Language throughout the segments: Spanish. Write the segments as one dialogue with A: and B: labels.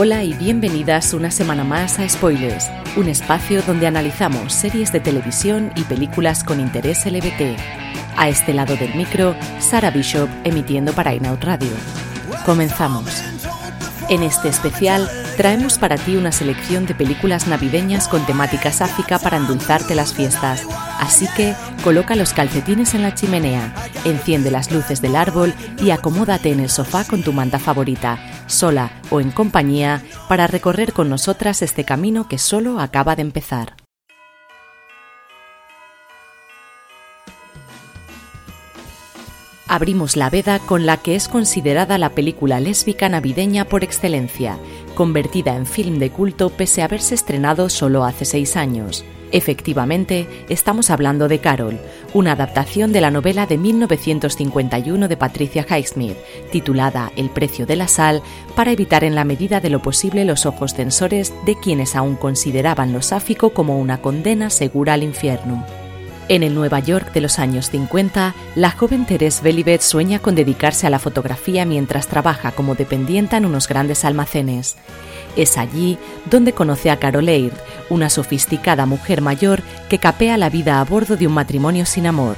A: Hola y bienvenidas una semana más a Spoilers, un espacio donde analizamos series de televisión y películas con interés LBT. A este lado del micro, Sara Bishop emitiendo para Inout Radio. Comenzamos. En este especial traemos para ti una selección de películas navideñas con temática sáfica para endulzarte las fiestas. Así que coloca los calcetines en la chimenea, enciende las luces del árbol y acomódate en el sofá con tu manta favorita sola o en compañía, para recorrer con nosotras este camino que solo acaba de empezar. Abrimos la veda con la que es considerada la película lésbica navideña por excelencia, convertida en film de culto pese a haberse estrenado solo hace seis años. Efectivamente, estamos hablando de Carol, una adaptación de la novela de 1951 de Patricia Highsmith, titulada El precio de la sal, para evitar en la medida de lo posible los ojos censores de quienes aún consideraban lo sáfico como una condena segura al infierno. En el Nueva York de los años 50, la joven Therese Belivet sueña con dedicarse a la fotografía mientras trabaja como dependienta en unos grandes almacenes. Es allí donde conoce a Carol Aird, una sofisticada mujer mayor que capea la vida a bordo de un matrimonio sin amor.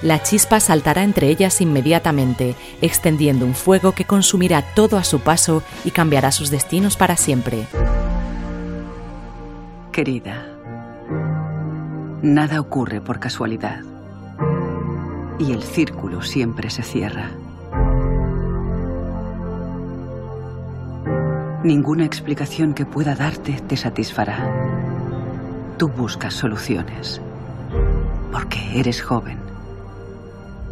A: La chispa saltará entre ellas inmediatamente, extendiendo un fuego que consumirá todo a su paso y cambiará sus destinos para siempre.
B: Querida, nada ocurre por casualidad. Y el círculo siempre se cierra. Ninguna explicación que pueda darte te satisfará. Tú buscas soluciones, porque eres joven,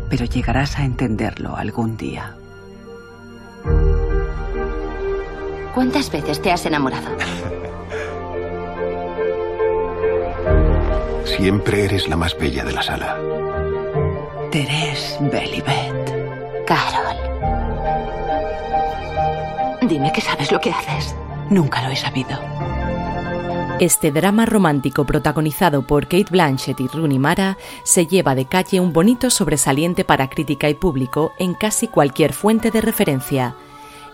B: pero llegarás a entenderlo algún día.
C: ¿Cuántas veces te has enamorado?
D: Siempre eres la más bella de la sala.
B: Terés Belibet.
C: Carol. Dime que sabes lo que haces.
B: Nunca lo he sabido.
A: Este drama romántico protagonizado por Kate Blanchett y Rooney Mara se lleva de calle un bonito sobresaliente para crítica y público en casi cualquier fuente de referencia.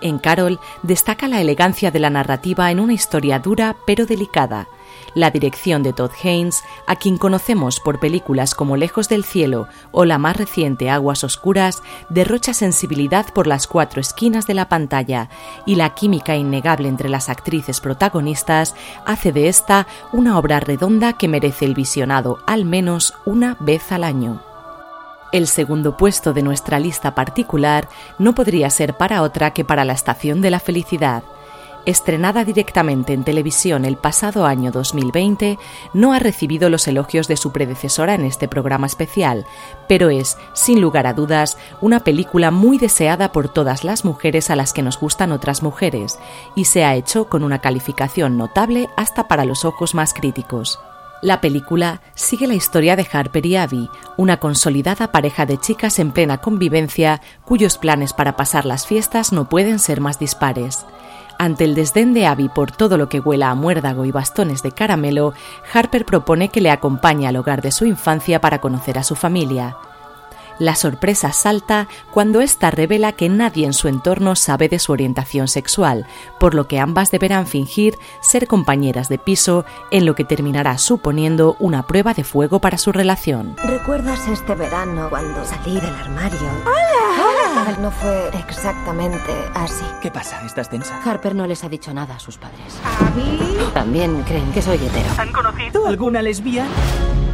A: En Carol destaca la elegancia de la narrativa en una historia dura pero delicada, la dirección de Todd Haynes, a quien conocemos por películas como Lejos del Cielo o la más reciente Aguas Oscuras, derrocha sensibilidad por las cuatro esquinas de la pantalla y la química innegable entre las actrices protagonistas hace de esta una obra redonda que merece el visionado al menos una vez al año. El segundo puesto de nuestra lista particular no podría ser para otra que para la Estación de la Felicidad, estrenada directamente en televisión el pasado año 2020, no ha recibido los elogios de su predecesora en este programa especial, pero es, sin lugar a dudas, una película muy deseada por todas las mujeres a las que nos gustan otras mujeres, y se ha hecho con una calificación notable hasta para los ojos más críticos. La película sigue la historia de Harper y Abby, una consolidada pareja de chicas en plena convivencia cuyos planes para pasar las fiestas no pueden ser más dispares. Ante el desdén de Abby por todo lo que huela a muérdago y bastones de caramelo, Harper propone que le acompañe al hogar de su infancia para conocer a su familia. La sorpresa salta cuando ésta revela que nadie en su entorno sabe de su orientación sexual, por lo que ambas deberán fingir ser compañeras de piso en lo que terminará suponiendo una prueba de fuego para su relación.
E: ¿Recuerdas este verano cuando salí del armario?
F: ¡Hola!
E: No fue exactamente así.
G: ¿Qué pasa? ¿Estás tensa?
C: Harper no les ha dicho nada a sus padres.
F: ¿Abby?
C: También creen que soy hetero.
G: ¿Han conocido alguna lesbiana?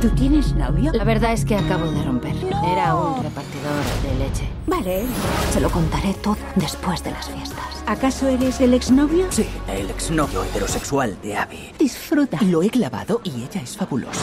F: ¿Tú tienes novio?
C: La verdad es que acabo de romper. Era un repartidor de leche.
F: Vale.
E: Se lo contaré todo después de las fiestas.
F: ¿Acaso eres el exnovio?
G: Sí, el exnovio heterosexual de Abby.
F: Disfruta.
G: Lo he clavado y ella es fabulosa.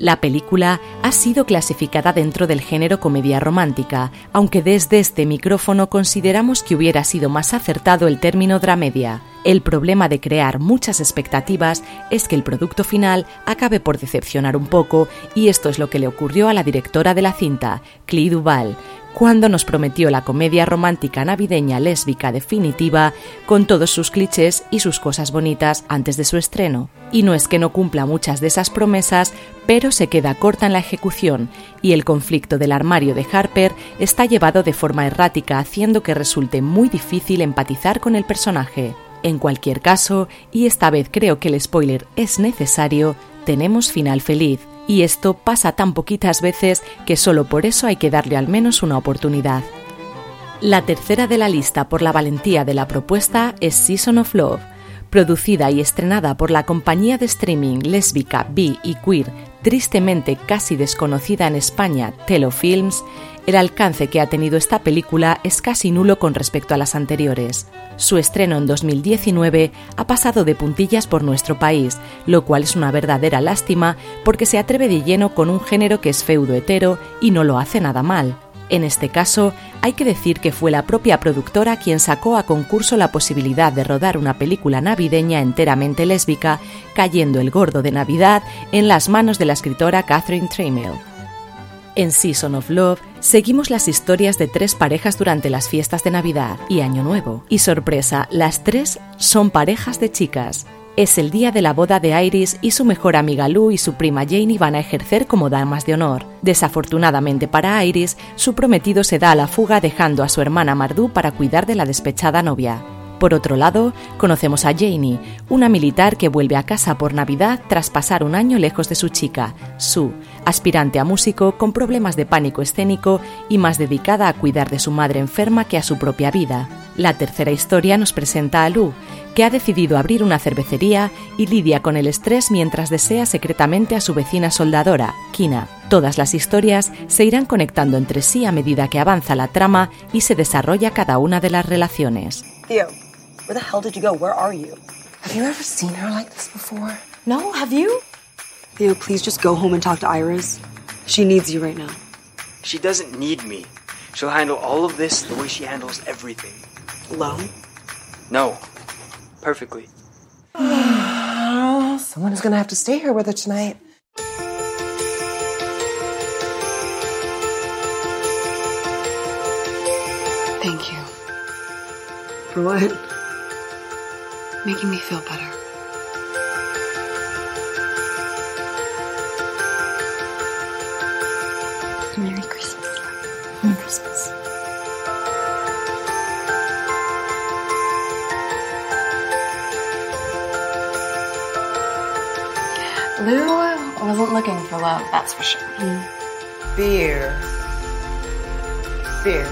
A: La película ha sido clasificada dentro del género comedia romántica, aunque desde este micrófono consideramos que hubiera sido más acertado el término dramedia. El problema de crear muchas expectativas es que el producto final acabe por decepcionar un poco y esto es lo que le ocurrió a la directora de la cinta, Clee Duval, cuando nos prometió la comedia romántica navideña lésbica definitiva con todos sus clichés y sus cosas bonitas antes de su estreno. Y no es que no cumpla muchas de esas promesas, pero se queda corta en la ejecución y el conflicto del armario de Harper está llevado de forma errática haciendo que resulte muy difícil empatizar con el personaje. En cualquier caso, y esta vez creo que el spoiler es necesario, tenemos final feliz, y esto pasa tan poquitas veces que solo por eso hay que darle al menos una oportunidad. La tercera de la lista por la valentía de la propuesta es Season of Love, producida y estrenada por la compañía de streaming lésbica, bi y queer, tristemente casi desconocida en España, Telofilms, el alcance que ha tenido esta película es casi nulo con respecto a las anteriores. Su estreno en 2019 ha pasado de puntillas por nuestro país, lo cual es una verdadera lástima porque se atreve de lleno con un género que es feudo hetero y no lo hace nada mal. En este caso, hay que decir que fue la propia productora quien sacó a concurso la posibilidad de rodar una película navideña enteramente lésbica, cayendo el gordo de Navidad en las manos de la escritora Catherine Tramiel. En Season of Love seguimos las historias de tres parejas durante las fiestas de Navidad y Año Nuevo. Y sorpresa, las tres son parejas de chicas. Es el día de la boda de Iris y su mejor amiga Lou y su prima Janie van a ejercer como damas de honor. Desafortunadamente para Iris, su prometido se da a la fuga dejando a su hermana Mardu para cuidar de la despechada novia. Por otro lado, conocemos a Janie, una militar que vuelve a casa por Navidad tras pasar un año lejos de su chica, Sue, aspirante a músico con problemas de pánico escénico y más dedicada a cuidar de su madre enferma que a su propia vida. La tercera historia nos presenta a Lou, que ha decidido abrir una cervecería y lidia con el estrés mientras desea secretamente a su vecina soldadora, Kina. Todas las historias se irán conectando entre sí a medida que avanza la trama y se desarrolla cada una de las relaciones.
H: Where the hell did you go? Where are you?
I: Have you ever seen her like this before?
H: No, have you?
I: Theo, please just go home and talk to Iris. She needs you right now.
J: She doesn't need me. She'll handle all of this the way she handles everything.
I: Alone?
J: No. Perfectly.
I: Someone is gonna have to stay here with her tonight. Thank you. For what? Making me feel better. Love, that's for sure.
H: Fear. Fear.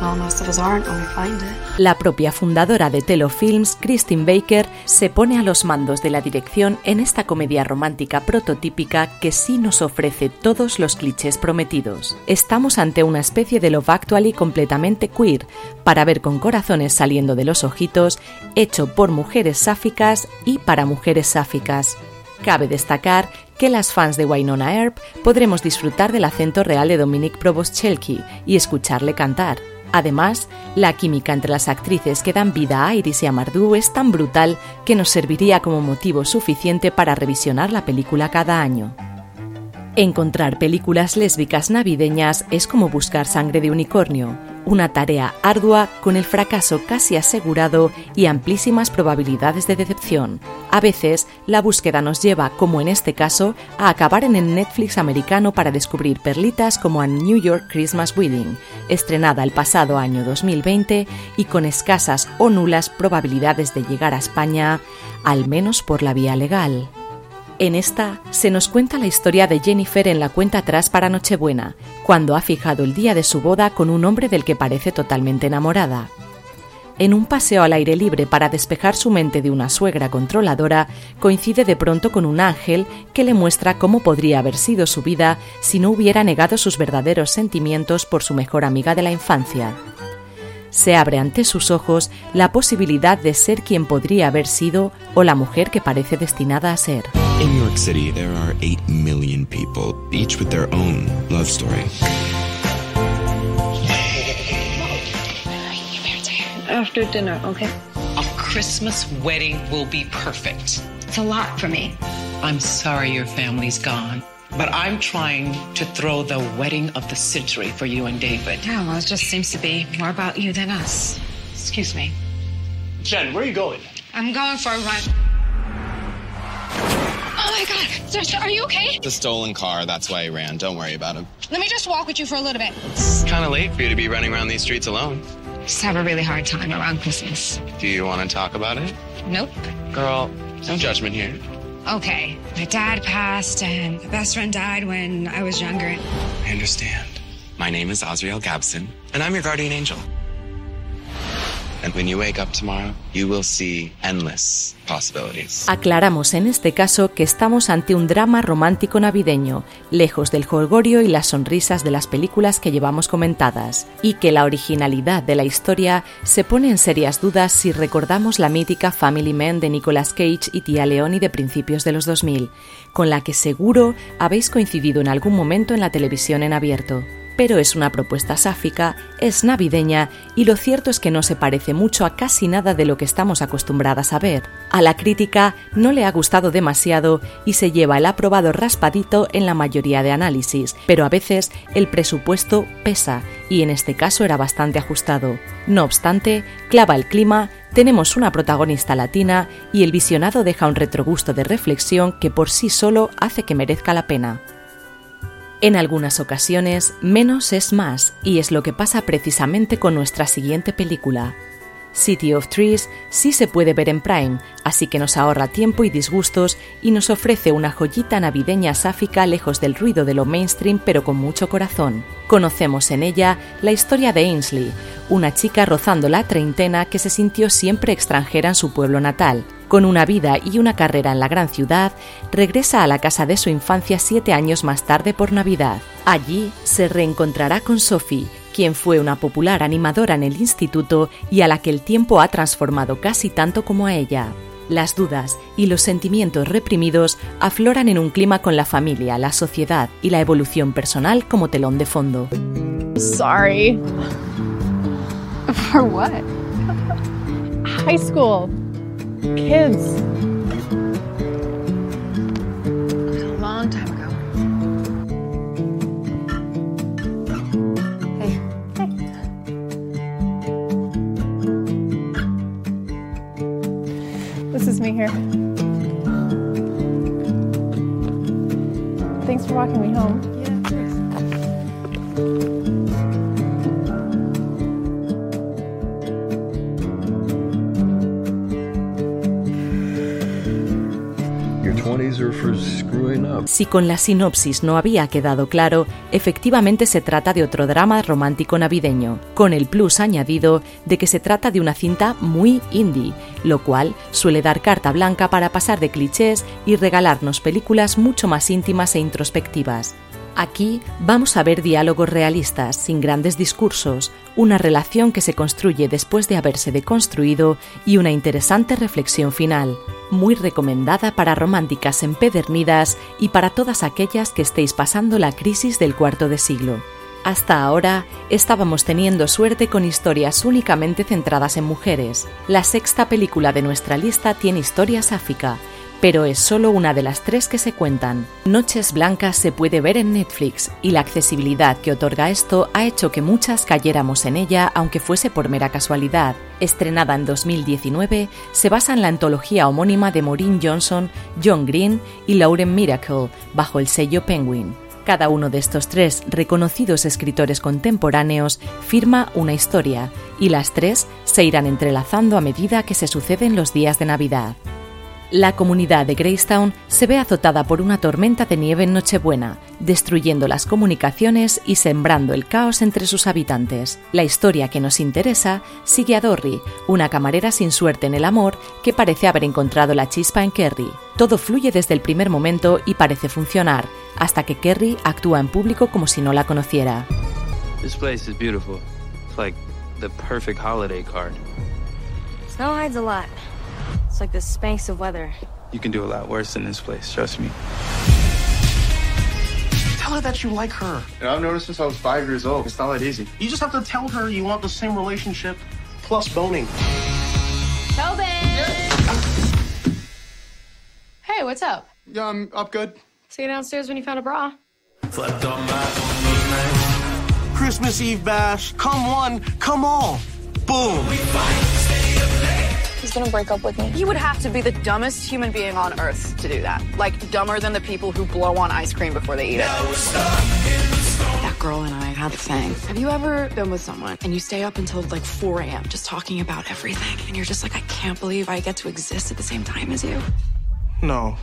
I: Well, most of us aren't when we find it.
A: La propia fundadora de Telefilms, Christine Baker, se pone a los mandos de la dirección en esta comedia romántica prototípica que sí nos ofrece todos los clichés prometidos. Estamos ante una especie de Love Actually completamente queer, para ver con corazones saliendo de los ojitos, hecho por mujeres sáficas y para mujeres sáficas. Cabe destacar que las fans de Wynonna Earp podremos disfrutar del acento real de Dominic Provost-Chelky y escucharle cantar. Además, la química entre las actrices que dan vida a Iris y a Mardu es tan brutal que nos serviría como motivo suficiente para revisionar la película cada año. Encontrar películas lésbicas navideñas es como buscar sangre de unicornio, una tarea ardua con el fracaso casi asegurado y amplísimas probabilidades de decepción. A veces, la búsqueda nos lleva, como en este caso, a acabar en el Netflix americano para descubrir perlitas como a New York Christmas Wedding, estrenada el pasado año 2020 y con escasas o nulas probabilidades de llegar a España, al menos por la vía legal. En esta se nos cuenta la historia de Jennifer en la cuenta atrás para Nochebuena, cuando ha fijado el día de su boda con un hombre del que parece totalmente enamorada. en un paseo al aire libre para despejar su mente de una suegra controladora, coincide de pronto con un ángel que le muestra cómo podría haber sido su vida si no hubiera negado sus verdaderos sentimientos por su mejor amiga de la infancia. Se abre ante sus ojos la posibilidad de ser quien podría haber sido o la mujer que parece destinada a ser.
K: In New York City, there are 8 million people, each with their own love story.
L: After dinner, okay?
M: A Christmas wedding will be perfect.
L: It's a lot for me.
M: I'm sorry your family's gone, but I'm trying to throw the wedding of the century for you and David.
L: Yeah, well, it just seems to be more about you than us. Excuse me.
N: Jen, where are you going?
L: I'm going for a run. Oh my god, Sir, are you okay?
K: The stolen car, that's why he ran. Don't worry about him.
L: Let me just walk with you for a little bit.
K: It's kind of late for you to be running around these streets alone.
L: Just have a really hard time around Christmas.
K: Do you want to talk about it?
L: Nope.
K: Girl, no judgment here.
L: Okay, my dad passed and my best friend died when I was younger.
K: I understand. My name is Azriel Gabson, and I'm your guardian angel.
A: Aclaramos en este caso que estamos ante un drama romántico navideño, lejos del jolgorio y las sonrisas de las películas que llevamos comentadas, y que la originalidad de la historia se pone en serias dudas si recordamos la mítica Family Man de Nicolas Cage y Tia Leoni de principios de los 2000, con la que seguro habéis coincidido en algún momento en la televisión en abierto pero es una propuesta sáfica, es navideña y lo cierto es que no se parece mucho a casi nada de lo que estamos acostumbradas a ver. A la crítica no le ha gustado demasiado y se lleva el aprobado raspadito en la mayoría de análisis, pero a veces el presupuesto pesa y en este caso era bastante ajustado. No obstante, clava el clima, tenemos una protagonista latina y el visionado deja un retrogusto de reflexión que por sí solo hace que merezca la pena. En algunas ocasiones, menos es más, y es lo que pasa precisamente con nuestra siguiente película. City of Trees sí se puede ver en Prime, así que nos ahorra tiempo y disgustos y nos ofrece una joyita navideña sáfica lejos del ruido de lo mainstream pero con mucho corazón. Conocemos en ella la historia de Ainsley, una chica rozando la treintena que se sintió siempre extranjera en su pueblo natal. Con una vida y una carrera en la gran ciudad, regresa a la casa de su infancia siete años más tarde por Navidad. Allí se reencontrará con Sophie, quien fue una popular animadora en el instituto y a la que el tiempo ha transformado casi tanto como a ella. Las dudas y los sentimientos reprimidos afloran en un clima con la familia, la sociedad y la evolución personal como telón de fondo.
O: Sorry. For what? High school. Kids.
L: A long time ago. Hey. Hey.
O: This is me here. Thanks for walking me home.
A: Si con la sinopsis no había quedado claro, efectivamente se trata de otro drama romántico navideño, con el plus añadido de que se trata de una cinta muy indie, lo cual suele dar carta blanca para pasar de clichés y regalarnos películas mucho más íntimas e introspectivas. Aquí vamos a ver diálogos realistas, sin grandes discursos, una relación que se construye después de haberse deconstruido y una interesante reflexión final, muy recomendada para románticas empedernidas y para todas aquellas que estéis pasando la crisis del cuarto de siglo. Hasta ahora estábamos teniendo suerte con historias únicamente centradas en mujeres. La sexta película de nuestra lista tiene historia sáfica, pero es solo una de las tres que se cuentan. Noches Blancas se puede ver en Netflix y la accesibilidad que otorga esto ha hecho que muchas cayéramos en ella aunque fuese por mera casualidad. Estrenada en 2019, se basa en la antología homónima de Maureen Johnson, John Green y Lauren Miracle, bajo el sello Penguin. Cada uno de estos tres reconocidos escritores contemporáneos firma una historia, y las tres se irán entrelazando a medida que se suceden los días de Navidad. La comunidad de Greystown se ve azotada por una tormenta de nieve en Nochebuena, destruyendo las comunicaciones y sembrando el caos entre sus habitantes. La historia que nos interesa sigue a Dorry, una camarera sin suerte en el amor que parece haber encontrado la chispa en Kerry. Todo fluye desde el primer momento y parece funcionar, hasta que Kerry actúa en público como si no la conociera.
P: This place is beautiful. It's like the perfect holiday card.
Q: Snow hides a lot. It's like the space of weather.
P: You can do a lot worse than this place, trust me.
N: Tell her that you like her.
R: You know, I've noticed since I was five years old. It's not that easy.
N: You just have to tell her you want the same relationship plus boning.
O: Tobin! Hey, what's up?
R: Yeah, I'm up good.
O: See you downstairs when you found a bra.
N: Christmas Eve bash. Come one, come all. Boom.
O: He's gonna break up with me.
S: You would have to be the dumbest human being on earth to do that. Like, dumber than the people who blow on ice cream before they eat it. That girl and I had a thing. Have you ever been with someone and you stay up until like 4 a.m. just talking about everything? And you're just like, I can't believe I get to exist at the same time as you?
N: No,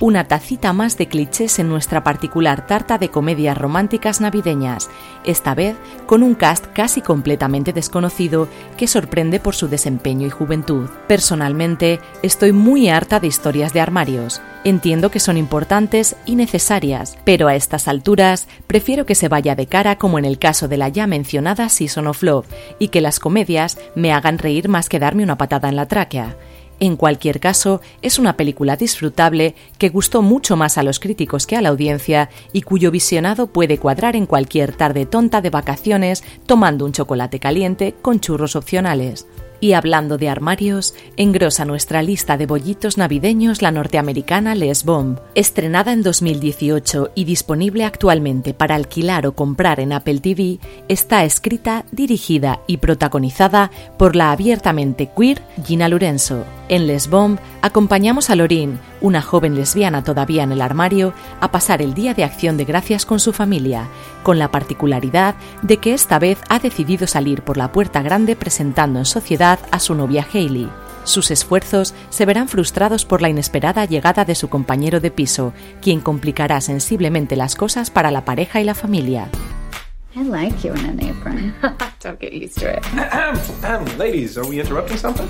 A: Una tacita más de clichés en nuestra particular tarta de comedias románticas navideñas, esta vez con un cast casi completamente desconocido que sorprende por su desempeño y juventud. Personalmente, estoy muy harta de historias de armarios. Entiendo que son importantes y necesarias, pero a estas alturas prefiero que se vaya de cara como en el caso de la ya mencionada Season of Love y que las comedias me hagan reír más que darme una patada en la tráquea. En cualquier caso, es una película disfrutable que gustó mucho más a los críticos que a la audiencia y cuyo visionado puede cuadrar en cualquier tarde tonta de vacaciones tomando un chocolate caliente con churros opcionales. Y hablando de armarios, engrosa nuestra lista de bollitos navideños la norteamericana Les Bomb. Estrenada en 2018 y disponible actualmente para alquilar o comprar en Apple TV, está escrita, dirigida y protagonizada por la abiertamente queer Gina Lorenzo. En Les Bomb acompañamos a Lorin, una joven lesbiana todavía en el armario, a pasar el Día de Acción de Gracias con su familia, con la particularidad de que esta vez ha decidido salir por la puerta grande presentando en sociedad a su novia Hailey. Sus esfuerzos se verán frustrados por la inesperada llegada de su compañero de piso, quien complicará sensiblemente las cosas para la pareja y la familia.
T: I like you in an apron.
O: Don't get used to it.
R: Ladies, are we interrupting something?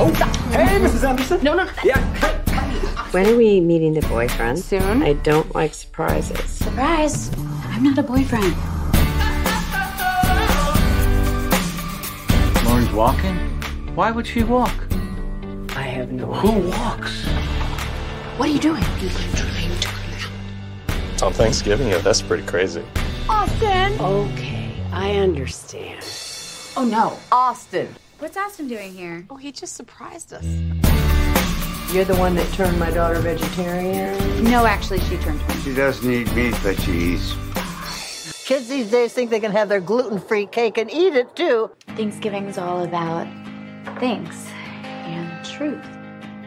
R: Oh, hey, Mrs. Anderson.
O: No, no, no.
R: Yeah.
U: When are we meeting the boyfriend?
O: Soon.
U: I don't like surprises.
T: Surprise! I'm not a boyfriend.
V: Lauren's walking? Why would she walk?
U: I have no
V: Who walks?
T: What are you doing? You literally do it.
W: On Thanksgiving, yeah, that's pretty crazy.
T: Austin!
U: Okay, I understand.
T: Oh no.
U: Austin,
T: What's Austin doing here?
S: Oh, he just surprised us.
U: you're the one that turned my daughter vegetarian?
T: No, actually, she turned 20.
D: She doesn't eat meat, but she eats.
X: Kids these days think they can have their gluten free cake and eat it too.
T: Thanksgiving's all about thanks and truth.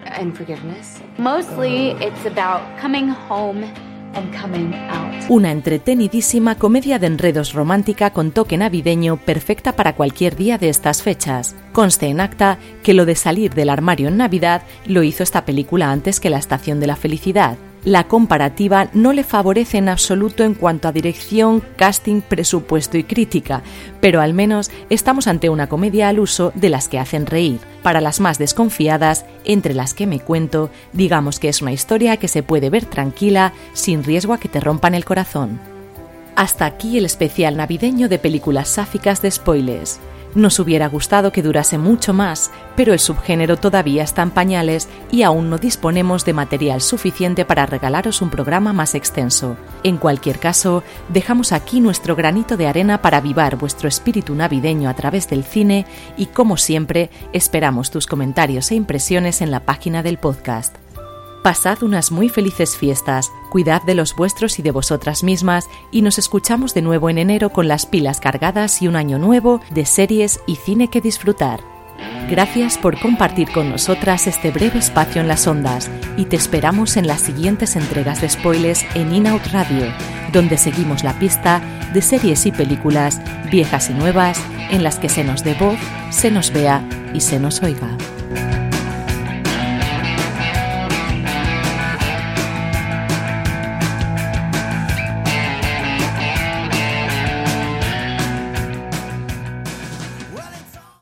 C: And forgiveness.
T: Mostly, it's about coming home and coming out.
A: Una entretenidísima comedia de enredos romántica con toque navideño perfecta para cualquier día de estas fechas. Conste en acta que lo de salir del armario en Navidad lo hizo esta película antes que La Estación de la Felicidad. La comparativa no le favorece en absoluto en cuanto a dirección, casting, presupuesto y crítica, pero al menos estamos ante una comedia al uso de las que hacen reír. Para las más desconfiadas, entre las que me cuento, digamos que es una historia que se puede ver tranquila, sin riesgo a que te rompan el corazón. Hasta aquí el especial navideño de películas sáficas de spoilers. Nos hubiera gustado que durase mucho más, pero el subgénero todavía está en pañales y aún no disponemos de material suficiente para regalaros un programa más extenso. En cualquier caso, dejamos aquí nuestro granito de arena para avivar vuestro espíritu navideño a través del cine y, como siempre, esperamos tus comentarios e impresiones en la página del podcast. Pasad unas muy felices fiestas, cuidad de los vuestros y de vosotras mismas y nos escuchamos de nuevo en enero con las pilas cargadas y un año nuevo de series y cine que disfrutar. Gracias por compartir con nosotras este breve espacio en las ondas y te esperamos en las siguientes entregas de spoilers en In Out Radio, donde seguimos la pista de series y películas viejas y nuevas en las que se nos dé voz, se nos vea y se nos oiga.